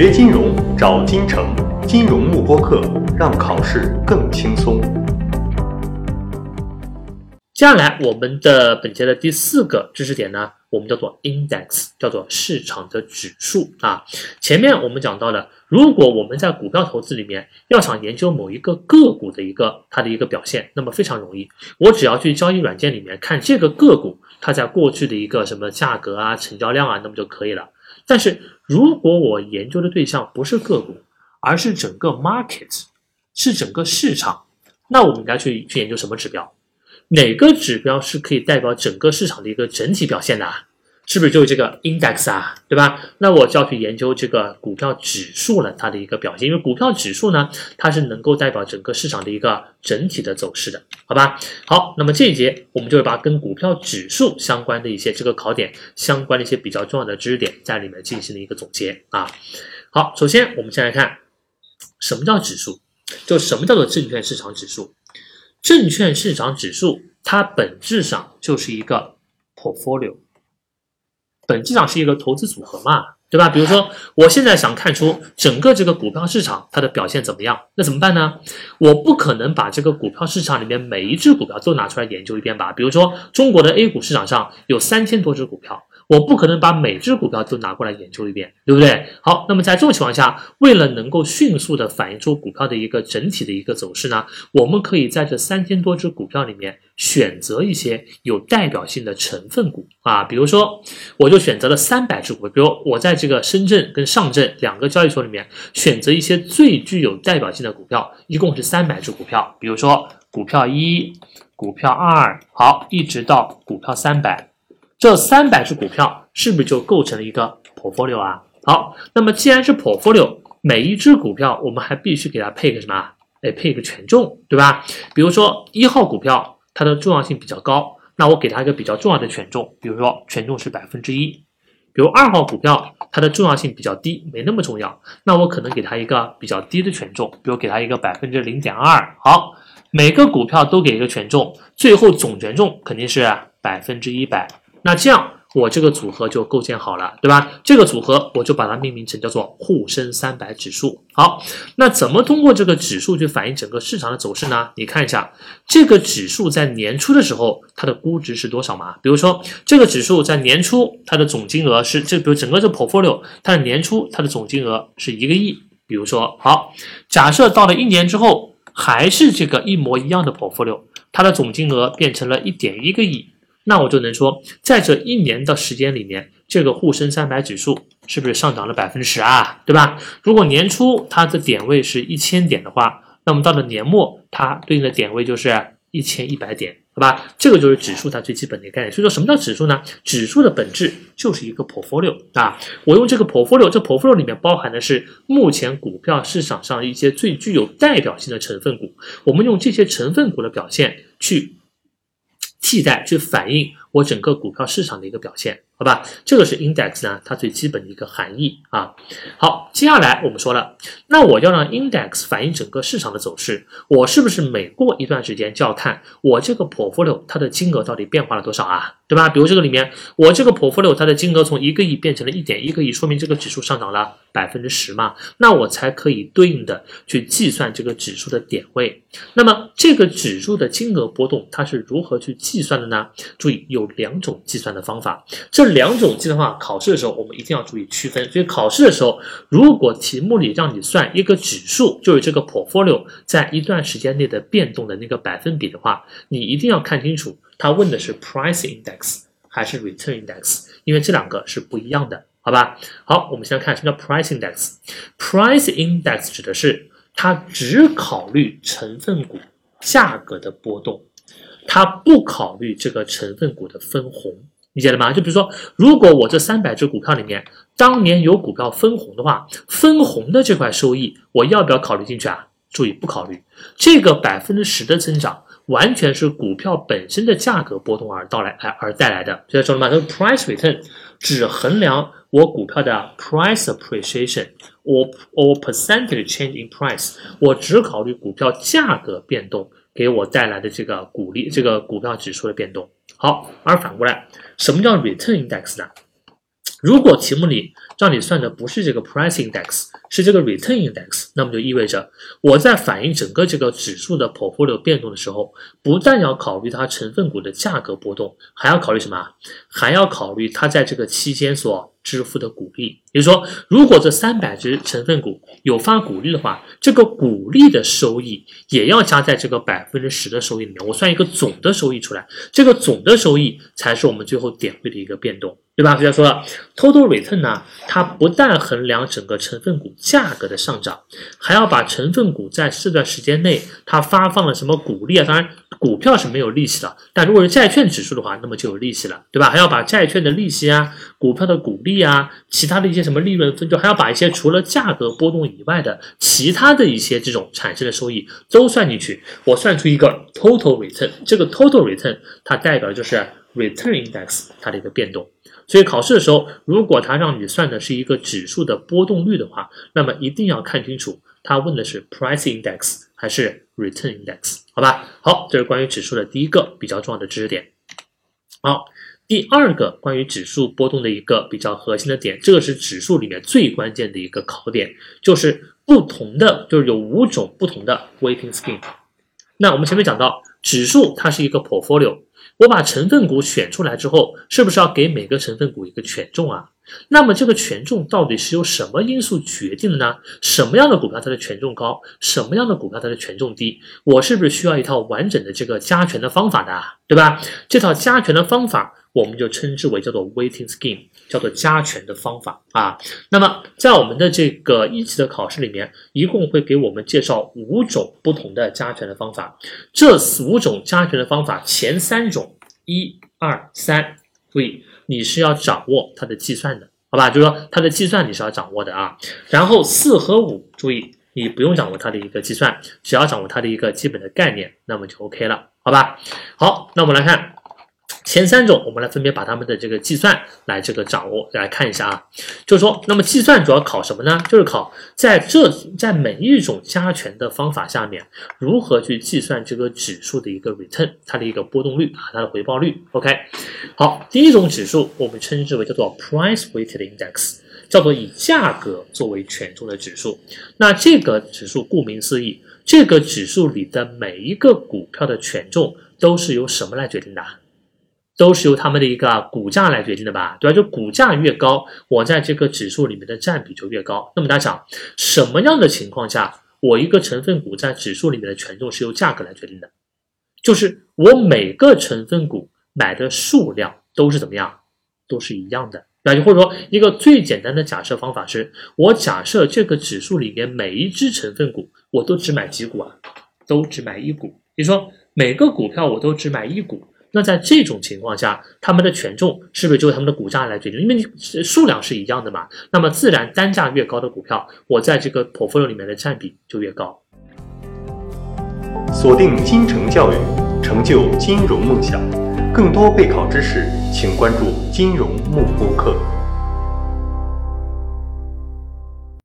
学金融找金城，金融慕播课，让考试更轻松。接下来，我们的本节的第四个知识点呢，我们叫做 index，叫做市场的指数啊。前面我们讲到了，如果我们在股票投资里面要想研究某一个个股的一个它的一个表现，那么非常容易，我只要去交易软件里面看这个个股它在过去的一个什么价格啊、成交量啊，那么就可以了。但是如果我研究的对象不是个股，而是整个 market，是整个市场，那我们应该去去研究什么指标？哪个指标是可以代表整个市场的一个整体表现的？啊是不是就是这个 index 啊，对吧？那我就要去研究这个股票指数了，它的一个表现。因为股票指数呢，它是能够代表整个市场的一个整体的走势的，好吧？好，那么这一节我们就会把跟股票指数相关的一些这个考点相关的一些比较重要的知识点在里面进行了一个总结啊。好，首先我们先来看什么叫指数，就什么叫做证券市场指数。证券市场指数，它本质上就是一个 portfolio，本质上是一个投资组合嘛，对吧？比如说，我现在想看出整个这个股票市场它的表现怎么样，那怎么办呢？我不可能把这个股票市场里面每一只股票都拿出来研究一遍吧？比如说，中国的 A 股市场上有三千多只股票。我不可能把每只股票都拿过来研究一遍，对不对？好，那么在这种情况下，为了能够迅速的反映出股票的一个整体的一个走势呢，我们可以在这三千多只股票里面选择一些有代表性的成分股啊，比如说，我就选择了三百只股，比如我在这个深圳跟上证两个交易所里面选择一些最具有代表性的股票，一共是三百只股票，比如说股票一、股票二，好，一直到股票三百。这三百只股票是不是就构成了一个 portfolio 啊？好，那么既然是 portfolio，每一只股票我们还必须给它配个什么？哎，配个权重，对吧？比如说一号股票它的重要性比较高，那我给它一个比较重要的权重，比如说权重是百分之一。比如二号股票它的重要性比较低，没那么重要，那我可能给它一个比较低的权重，比如给它一个百分之零点二。好，每个股票都给一个权重，最后总权重肯定是百分之一百。那这样，我这个组合就构建好了，对吧？这个组合我就把它命名成叫做沪深三百指数。好，那怎么通过这个指数去反映整个市场的走势呢？你看一下，这个指数在年初的时候，它的估值是多少嘛？比如说，这个指数在年初它的总金额是这，比如整个这 portfolio，它的年初它的总金额是一个亿。比如说，好，假设到了一年之后，还是这个一模一样的 portfolio，它的总金额变成了一点一个亿。那我就能说，在这一年的时间里面，这个沪深三百指数是不是上涨了百分之十啊？对吧？如果年初它的点位是一千点的话，那么到了年末，它对应的点位就是一千一百点，好吧？这个就是指数它最基本的概念。所以说，什么叫指数呢？指数的本质就是一个 portfolio 啊。我用这个 portfolio，这 portfolio 里面包含的是目前股票市场上一些最具有代表性的成分股，我们用这些成分股的表现去。替代去反映我整个股票市场的一个表现，好吧？这个是 index 呢，它最基本的一个含义啊。好，接下来我们说了，那我要让 index 反映整个市场的走势，我是不是每过一段时间就要看我这个 portfolio 它的金额到底变化了多少啊？对吧？比如这个里面，我这个 portfolio 它的金额从一个亿变成了一点一个亿，说明这个指数上涨了百分之十嘛？那我才可以对应的去计算这个指数的点位。那么这个指数的金额波动它是如何去计算的呢？注意有两种计算的方法，这两种计算方法考试的时候我们一定要注意区分。所以考试的时候，如果题目里让你算一个指数，就是这个 portfolio 在一段时间内的变动的那个百分比的话，你一定要看清楚。他问的是 price index 还是 return index？因为这两个是不一样的，好吧？好，我们先看什么叫 price index。price index 指的是它只考虑成分股价格的波动，它不考虑这个成分股的分红，理解了吗？就比如说，如果我这三百只股票里面当年有股票分红的话，分红的这块收益我要不要考虑进去啊？注意不考虑这个百分之十的增长。完全是股票本身的价格波动而到来而而带来的，所以说了嘛，这个 price return 只衡量我股票的 price appreciation or or percentage change in price，我只考虑股票价格变动给我带来的这个股利，这个股票指数的变动。好，而反过来，什么叫 return index 呢如果题目里让你算的不是这个 price index，是这个 return index，那么就意味着我在反映整个这个指数的 portfolio 变动的时候，不但要考虑它成分股的价格波动，还要考虑什么？还要考虑它在这个期间所支付的股利。也就是说，如果这三百只成分股有发股利的话，这个股利的收益也要加在这个百分之十的收益里面。我算一个总的收益出来，这个总的收益才是我们最后点位的一个变动。对吧？比方说了，total return 呢，它不但衡量整个成分股价格的上涨，还要把成分股在这段时间内它发放了什么股利啊？当然，股票是没有利息的，但如果是债券指数的话，那么就有利息了，对吧？还要把债券的利息啊、股票的股利啊、其他的一些什么利润分，就还要把一些除了价格波动以外的其他的一些这种产生的收益都算进去。我算出一个 total return，这个 total return 它代表的就是 return index 它的一个变动。所以考试的时候，如果它让你算的是一个指数的波动率的话，那么一定要看清楚，它问的是 price index 还是 return index，好吧？好，这是关于指数的第一个比较重要的知识点。好，第二个关于指数波动的一个比较核心的点，这个是指数里面最关键的一个考点，就是不同的，就是有五种不同的 weighting scheme。那我们前面讲到，指数它是一个 portfolio。我把成分股选出来之后，是不是要给每个成分股一个权重啊？那么这个权重到底是由什么因素决定的呢？什么样的股票它的权重高，什么样的股票它的权重低？我是不是需要一套完整的这个加权的方法的，对吧？这套加权的方法。我们就称之为叫做 weighting scheme，叫做加权的方法啊。那么在我们的这个一级的考试里面，一共会给我们介绍五种不同的加权的方法。这五种加权的方法，前三种一二三，注意你是要掌握它的计算的，好吧？就是说它的计算你是要掌握的啊。然后四和五，注意你不用掌握它的一个计算，只要掌握它的一个基本的概念，那么就 OK 了，好吧？好，那我们来看。前三种，我们来分别把它们的这个计算来这个掌握来看一下啊，就是说，那么计算主要考什么呢？就是考在这在每一种加权的方法下面，如何去计算这个指数的一个 return，它的一个波动率啊，它的回报率。OK，好，第一种指数我们称之为叫做 price weighted index，叫做以价格作为权重的指数。那这个指数顾名思义，这个指数里的每一个股票的权重都是由什么来决定的？都是由他们的一个股价来决定的吧，对吧？就股价越高，我在这个指数里面的占比就越高。那么大家想，什么样的情况下，我一个成分股在指数里面的权重是由价格来决定的？就是我每个成分股买的数量都是怎么样，都是一样的。那就或者说，一个最简单的假设方法是，我假设这个指数里面每一只成分股我都只买几股啊？都只买一股。比如说，每个股票我都只买一股。那在这种情况下，他们的权重是不是就他们的股价来决定？因为你数量是一样的嘛，那么自然单价越高的股票，我在这个 portfolio 里面的占比就越高。锁定金城教育，成就金融梦想。更多备考知识，请关注金融幕播课。